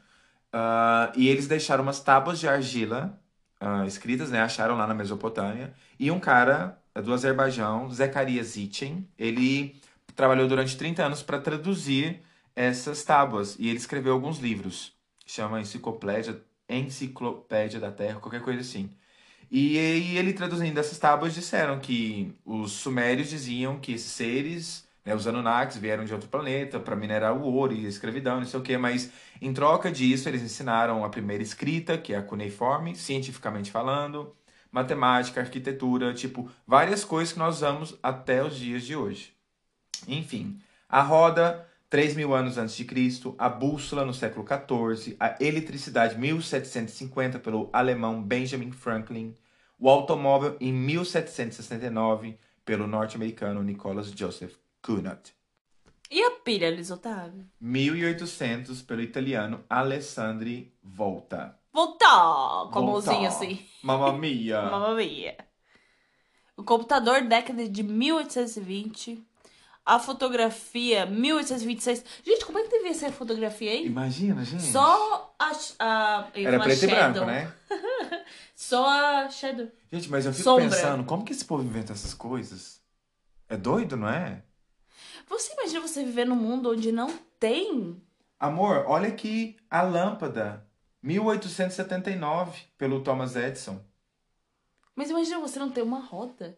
ah, e eles deixaram umas tábuas de argila ah, escritas, né? Acharam lá na Mesopotâmia. E um cara do Azerbaijão, Zecharias Sitchin, ele trabalhou durante 30 anos para traduzir essas tábuas. E ele escreveu alguns livros. Chama Enciclopédia, Enciclopédia da Terra, qualquer coisa assim. E, e ele traduzindo essas tábuas disseram que os sumérios diziam que esses seres, né, os Anunnakis, vieram de outro planeta para minerar o ouro e a escravidão, não sei o quê, mas em troca disso eles ensinaram a primeira escrita, que é a cuneiforme, cientificamente falando, matemática, arquitetura, tipo, várias coisas que nós usamos até os dias de hoje. Enfim, a roda, 3 mil anos antes de Cristo, a bússola no século XIV, a eletricidade, 1750, pelo alemão Benjamin Franklin, o automóvel em 1769, pelo norte-americano Nicholas Joseph Cunard. E a pilha, Luiz Otávio? 1800, pelo italiano Alessandri Volta. Voltar! Com a Volta. mãozinha assim. Mamma mia! Mamma mia. O computador, década de 1820. A fotografia, 1826. Gente, como é que devia ser a fotografia aí? Imagina, gente. Só a. a Era preto e branco, shadow. né? Só a shadow. Gente, mas eu fico Sombra. pensando, como que esse povo inventa essas coisas? É doido, não é? Você imagina você viver num mundo onde não tem? Amor, olha aqui a lâmpada. 1879, pelo Thomas Edison. Mas imagina você não ter uma roda.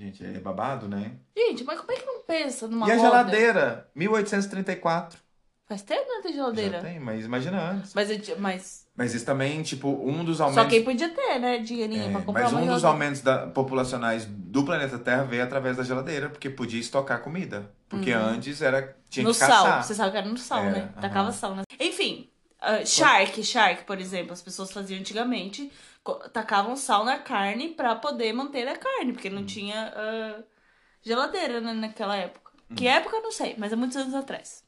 Gente, é babado, né? Gente, mas como é que não pensa numa e a roda? geladeira? 1834. Faz tempo que não tem geladeira. Já tem, mas imagina antes. Mas, eu- mas Mas isso também, tipo, um dos aumentos... só quem podia ter, né? Dinheirinho É, pra comprar mas uma um dos geladeira. aumentos da, populacionais do planeta Terra veio através da geladeira, porque podia estocar comida. Porque antes era tinha Uhum. No que caçar. sal. Você sabe que era no sal, Era, né? aham. Tacava sal, né? Enfim, ah, shark, shark, por exemplo, as pessoas faziam antigamente, tacavam sal na carne pra poder manter a carne, porque Hum. não tinha ah, geladeira né, naquela época. Hum. Que época não sei, mas há muitos anos atrás.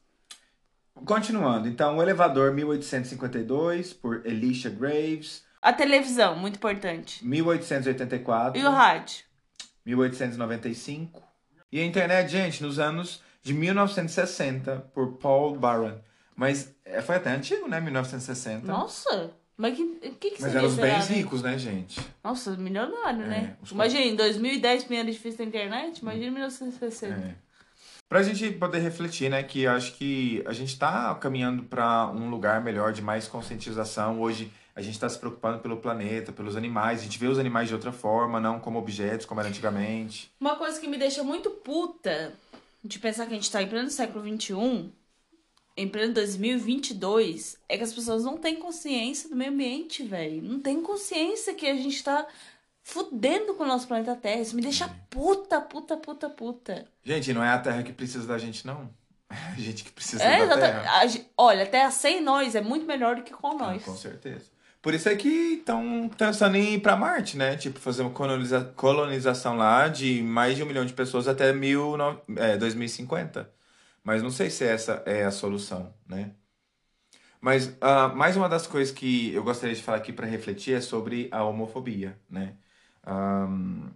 Continuando, então, o elevador 1852, por Elisha Graves. A televisão, muito importante. 1884. E o rádio? 1895. E a internet, gente, nos anos de 1960, por Paul Barron. Mas é, foi até antigo, né? 1960. Nossa! Mas que, o que, que Mas seria, eram os bens né? ricos, né, gente? Nossa, milionário, É, né? os Imagina, em 2010, primeiro difícil da internet, imagina em Hum. 1960. É. Pra gente poder refletir, né, que eu acho que a gente tá caminhando pra um lugar melhor de mais conscientização. Hoje a gente tá se preocupando pelo planeta, pelos animais. A gente vê os animais de outra forma, não como objetos, como era antigamente. Uma coisa que me deixa muito puta de pensar que a gente tá em pleno século XXI, em pleno 2022, é que as pessoas não têm consciência do meio ambiente, velho. Não tem consciência que a gente tá fudendo com o nosso planeta Terra. Isso me deixa puta, puta, puta, puta. Gente, não é a Terra que precisa da gente, não. É a gente que precisa É, da exatamente. Terra. A Olha, a Terra sem nós é muito melhor do que com Ah, nós. com certeza. Por isso é que estão pensando em ir pra Marte, né? Tipo, fazer uma coloniza- colonização lá de mais de um milhão de pessoas até mil, no- é, 2050. Mas não sei se essa é a solução, né? Mas ah, mais uma das coisas que eu gostaria de falar aqui para refletir é sobre a homofobia, né? Ahn,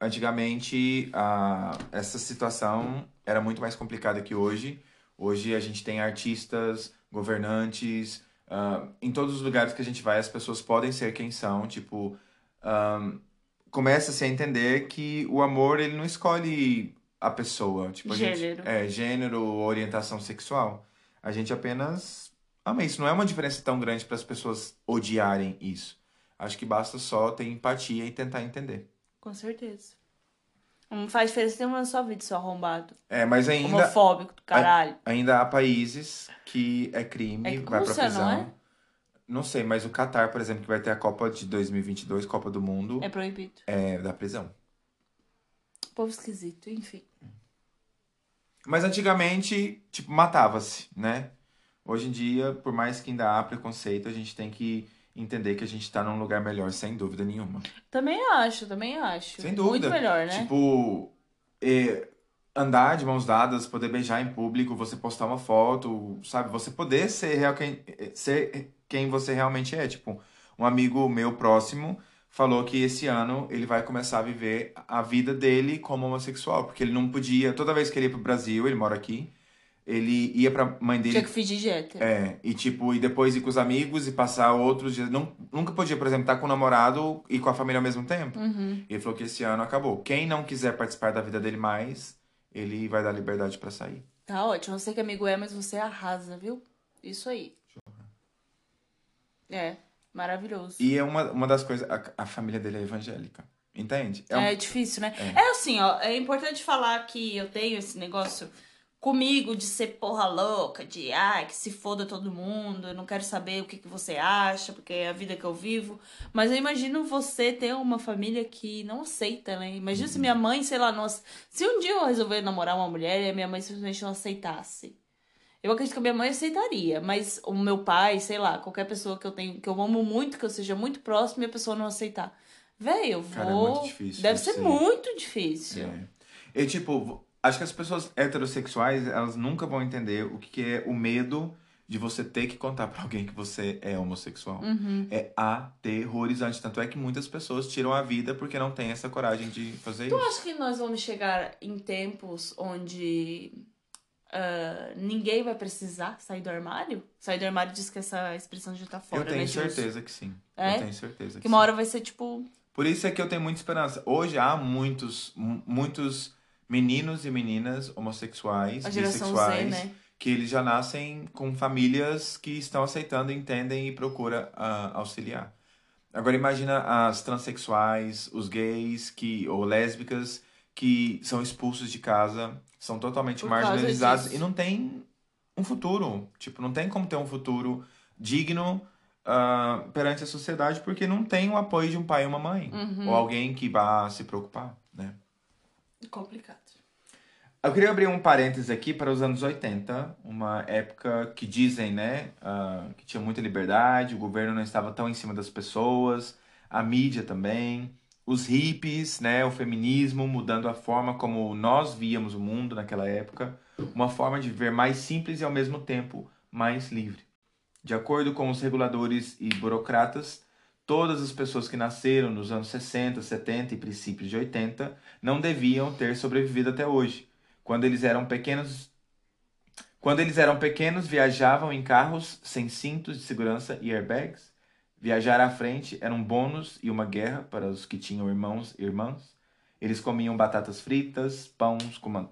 antigamente, ah, essa situação era muito mais complicada que hoje. Hoje a gente tem artistas, governantes, ah, em todos os lugares que a gente vai, as pessoas podem ser quem são. Tipo, ahn, começa-se a entender que o amor, ele não escolhe a pessoa. Tipo, a gente- Gênero. é, gênero, orientação sexual. A gente apenas ama isso. Não é uma diferença tão grande para as pessoas odiarem isso. Acho que basta só ter empatia e tentar entender. Com certeza. Não faz diferença nenhuma na sua vida, seu arrombado. É, mas ainda, Homofóbico do caralho. ainda há países que é crime, É vai pra Rússia, prisão. não é? Não sei, mas o Catar, por exemplo, que vai ter a Copa de 2022, Copa do Mundo, É proibido. é da prisão. Povo esquisito, enfim. Mas antigamente, tipo, matava-se, né? Hoje em dia, por mais que ainda há preconceito, a gente tem que entender que a gente tá num lugar melhor, sem dúvida nenhuma. Também acho, também acho. Sem dúvida. Muito melhor, né? Tipo, eh, andar de mãos dadas, poder beijar em público, você postar uma foto, sabe? Você poder ser, real, quem, ser quem você realmente é. Tipo, um amigo meu próximo falou que esse ano ele vai começar a viver a vida dele como homossexual, porque ele não podia, toda vez que ele ia pro Brasil, ele mora aqui, ele ia pra mãe dele Tinha que fingir de hétero. é, e tipo, e depois ir com os amigos e passar outros dias. Não, nunca podia, por exemplo, estar com o namorado e com a família ao mesmo tempo. Uhum. Ele falou que esse ano acabou. Quem não quiser participar da vida dele mais, ele vai dar liberdade pra sair. Tá ótimo. Você que amigo é, mas você arrasa, viu? Isso aí. É, maravilhoso. E é uma, uma das coisas. A, a família dele é evangélica. Entende? É um- É difícil, né? É. assim, ó, é importante falar que eu tenho esse negócio comigo de ser porra louca, de ai, que se foda todo mundo, eu não quero saber o que, que você acha, porque é a vida que eu vivo. Mas eu imagino você ter uma família que não aceita, né? Imagina se minha mãe, sei lá, não, se um dia eu resolver namorar uma mulher e a minha mãe simplesmente não aceitasse. Eu acredito que a minha mãe aceitaria, mas o meu pai, sei lá, qualquer pessoa que eu tenho, que eu amo muito, que eu seja muito próximo e a pessoa não aceitar. Véi, eu vou. Cara, é muito difícil Deve ser muito difícil. É. E tipo, acho que as pessoas heterossexuais, elas nunca vão entender o que é o medo de você ter que contar pra alguém que você é homossexual. Uhum. É aterrorizante. Tanto é que muitas pessoas tiram a vida porque não tem essa coragem de fazer Tu isso. acha que nós vamos chegar em tempos onde ah, ninguém vai precisar sair do armário? Sair do armário diz que essa expressão já tá fora, Eu tenho né, certeza que sim. É? Eu tenho certeza que, Que uma sim. hora vai ser tipo. Por isso é que eu tenho muita esperança. Hoje há muitos, mu- muitos meninos e meninas homossexuais, bissexuais, né? que eles já nascem com famílias que estão aceitando, entendem e procura ah, auxiliar. Agora imagina as transexuais, os gays que ou lésbicas que são expulsos de casa, são totalmente Por marginalizados e não tem um futuro. Tipo, não tem como ter um futuro digno ah, perante a sociedade porque não tem o apoio de um pai e uma mãe Uhum. ou alguém que vá se preocupar, né? Complicado. Eu queria abrir um parênteses aqui para os anos 80, uma época que dizem, né, ah, que tinha muita liberdade, o governo não estava tão em cima das pessoas, a mídia também, os hippies, né, o feminismo mudando a forma como nós víamos o mundo naquela época, uma forma de viver mais simples e ao mesmo tempo mais livre. De acordo com os reguladores e burocratas, todas as pessoas que nasceram nos anos 60, 70 e princípios de 80 não deviam ter sobrevivido até hoje. Quando eles eram pequenos, quando eles eram pequenos, viajavam em carros sem cintos de segurança e airbags. Viajar à frente era um bônus e uma guerra para os que tinham irmãos e irmãs. Eles comiam batatas fritas, pães com man-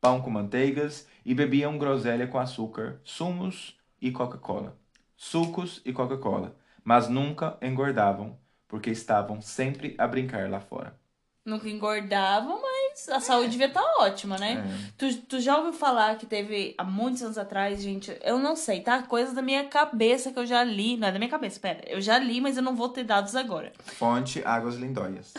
pão com manteigas e bebiam groselha com açúcar, sumos e Coca-Cola. Sucos e Coca-Cola. Mas nunca engordavam, porque estavam sempre a brincar lá fora. Nunca engordavam, mas a saúde devia estar ótima, né? É. Tu, tu já ouviu falar que teve há muitos anos atrás, gente? Eu não sei, tá? Coisas da minha cabeça que eu já li. Não é da minha cabeça, pera. Eu já li, mas eu não vou ter dados agora. Fonte Águas Lindóias.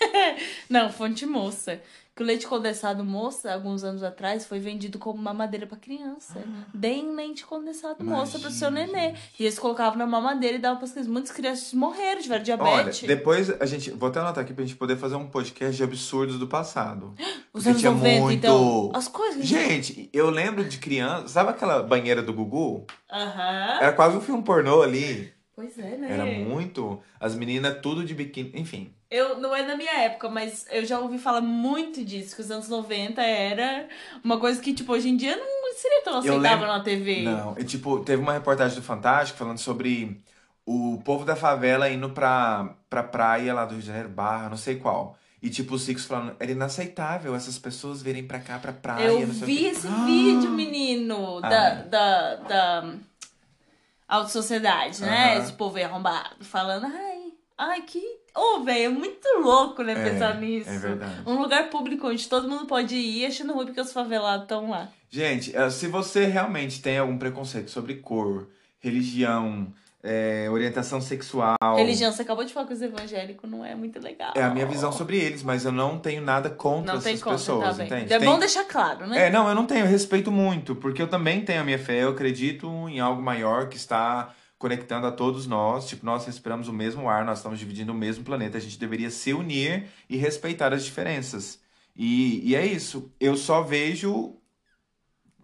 Não, fonte moça. Que o leite condensado moça, alguns anos atrás, foi vendido como mamadeira pra criança. Deem leite condensado moça pro seu nenê. E eles colocavam na mamadeira e davam pras crianças. Muitas crianças morreram, tiveram Olha, diabetes. depois a gente. Vou até anotar aqui pra gente poder fazer um podcast de absurdos do passado. Os anos tinha 90, muito. então. As coisas. Gente, eu lembro de criança. Sabe aquela banheira do Gugu? Aham. Era quase um filme pornô ali. Pois é, né? Era muito. As meninas tudo de biquíni. Enfim. Eu, não é da minha época, mas eu já ouvi falar muito disso, que os anos 90 era uma coisa que, tipo, hoje em dia não seria tão aceitável lembro- na TV. Não, e, tipo, teve uma reportagem do Fantástico falando sobre o povo da favela indo pra, pra praia lá do Rio de Janeiro, Barra, não sei qual. E tipo, o Six falando, era inaceitável essas pessoas virem pra cá, pra praia, eu não sei o vi esse Ah! vídeo, menino, da, Ah. da, da Alta Sociedade, né? Aham. Esse povo arrombado, falando, ai, ai, que. Ô, velho, é muito louco, né, É, pensar nisso. é verdade. Um lugar público onde todo mundo pode ir achando ruim porque os favelados estão lá. Gente, eh, se você realmente tem algum preconceito sobre cor, religião, eh, orientação sexual. Religião, você acabou de falar que os evangélicos não é muito legal. É a minha visão sobre eles, mas eu não tenho nada contra Não tem essas conta, pessoas, tá entende? É Tem- bom deixar claro, né? É, não, eu não tenho, eu respeito muito, porque eu também tenho a minha fé, eu acredito em algo maior que está conectando a todos nós, tipo, nós respiramos o mesmo ar, nós estamos dividindo o mesmo planeta, a gente deveria se unir e respeitar as diferenças. E, e é isso, eu só vejo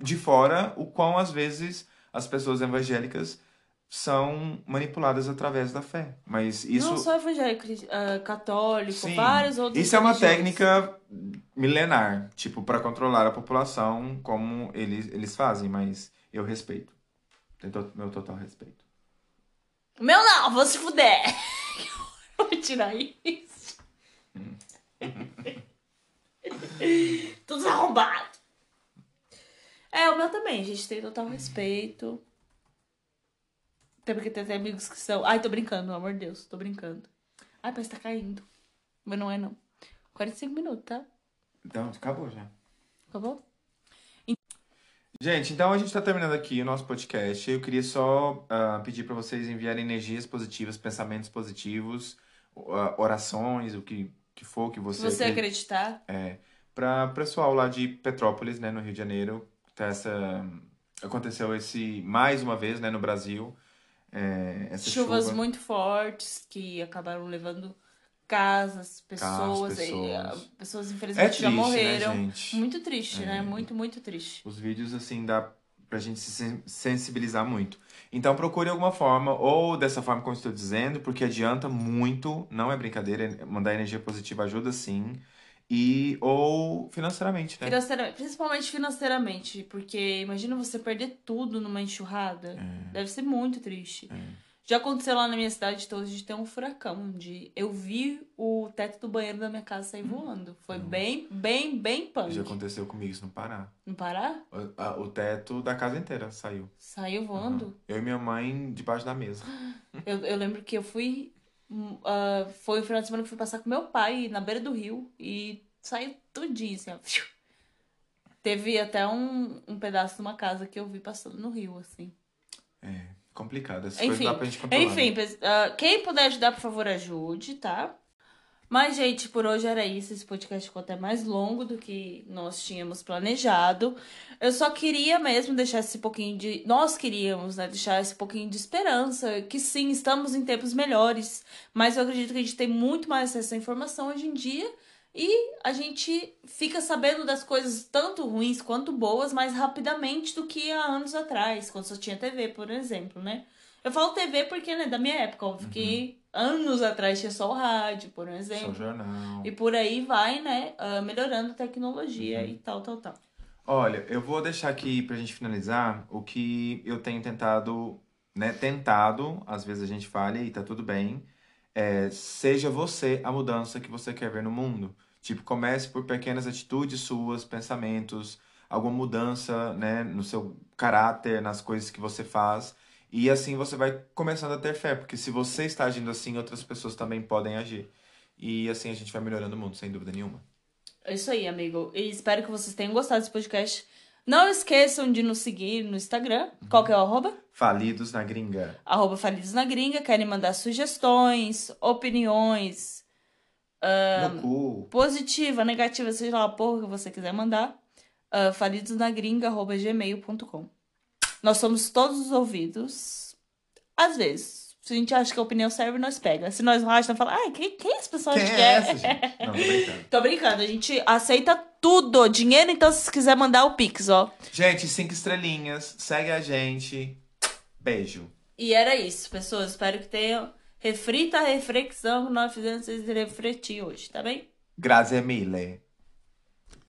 de fora o quão às vezes as pessoas evangélicas são manipuladas através da fé, mas isso... Não só evangélico, ah, católico, Sim. vários outros. Isso é uma técnica milenar, tipo, para controlar a população, como eles, eles fazem, mas eu respeito. Tenho to- meu total respeito. Meu não, vou se fuder. Vou tirar isso. Tudo arrombado. É, o meu também, gente. Tem total respeito. Até porque tem até amigos que são. Ai, tô brincando, pelo amor de Deus. Tô brincando. Ai, parece que tá caindo. Mas não é, não. 45 minutos, tá? Então, acabou já. Acabou? Gente, então a gente tá terminando aqui o nosso podcast. Eu queria só ah, pedir para vocês enviarem energias positivas, pensamentos positivos, ah, orações, o que, que for que você, você acreditar. É, para pessoal lá de Petrópolis, né, no Rio de Janeiro, tá essa aconteceu esse mais uma vez, né, no Brasil, é, essa Chuvas chuva. muito fortes que acabaram levando casas, pessoas. Casas, e, pessoas. ah, pessoas É infelizmente triste, já né, morreram. gente? Muito triste, É. né? Muito, muito triste. Os vídeos, assim, dá pra gente se sen- sensibilizar muito. Então procure alguma forma, ou dessa forma como estou dizendo, porque adianta muito, não é brincadeira, mandar energia positiva ajuda sim. E, ou financeiramente, né? Financeira- principalmente financeiramente, porque imagina você perder tudo numa enxurrada. É. Deve ser muito triste. Já aconteceu lá na minha cidade então, de ter um furacão, onde eu vi o teto do banheiro da minha casa sair voando. Foi bem, bem, bem punk. Já aconteceu comigo isso no Pará. No Pará? O, a- o teto da casa inteira saiu. Saiu voando. Eu e minha mãe debaixo da mesa. Eu, eu lembro que eu fui. Ah, foi o final de semana que fui passar com meu pai na beira do rio e saiu tudinho, assim, ó. Teve até um, um pedaço de uma casa que eu vi passando no rio, assim. É, complicado. Essas coisas Enfim, dá pra gente controlar. enfim, né? ah, quem puder ajudar, por favor, ajude, tá? Mas, gente, por hoje era isso. Esse podcast ficou até mais longo do que nós tínhamos planejado. Eu só queria mesmo deixar esse pouquinho de. Nós queríamos, né? Deixar esse pouquinho de esperança. Que sim, estamos em tempos melhores. Mas eu acredito que a gente tem muito mais acesso à informação hoje em dia. E a gente fica sabendo das coisas tanto ruins quanto boas mais rapidamente do que há anos atrás, quando só tinha TV, por exemplo, né? Eu falo TV porque, né, da minha época, óbvio que anos atrás tinha só o rádio, por Só exemplo. jornal. E por aí vai, né, ah, melhorando a tecnologia e tal, tal, tal. Olha, eu vou deixar aqui pra gente finalizar o que eu tenho tentado, né? Tentado, às vezes a gente falha e tá tudo bem. É, seja você a mudança que você quer ver no mundo. Tipo, comece por pequenas atitudes suas, pensamentos, alguma mudança, né, no seu caráter, nas coisas que você faz. E assim você vai começando a ter fé, porque se você está agindo assim, outras pessoas também podem agir. E assim a gente vai melhorando o mundo, sem dúvida nenhuma. É isso aí, amigo. E espero que vocês tenham gostado desse podcast. Não esqueçam de nos seguir no Instagram. Qual que é o arroba? Falidos na gringa. Arroba Falidos na Gringa. Querem mandar sugestões, opiniões, cu. positiva, negativa, seja lá a porra que você quiser mandar. Uh, falidosnagringa.gmail.com Nós somos todos os ouvidos. Às vezes. Se a gente acha que a opinião serve, nós pega. Se nós não achamos, fala, ai, quem, quem pessoal Quem é que é? essa, gente? Não, tô brincando. Tô brincando, a gente aceita tudo. Dinheiro, então, se quiser mandar o Pix, ó. Gente, cinco estrelinhas. Segue a gente. Beijo. E era isso, pessoas. Espero que tenham refrita a reflexão que nós fizemos vocês refletir hoje, tá bem? Grazie mille.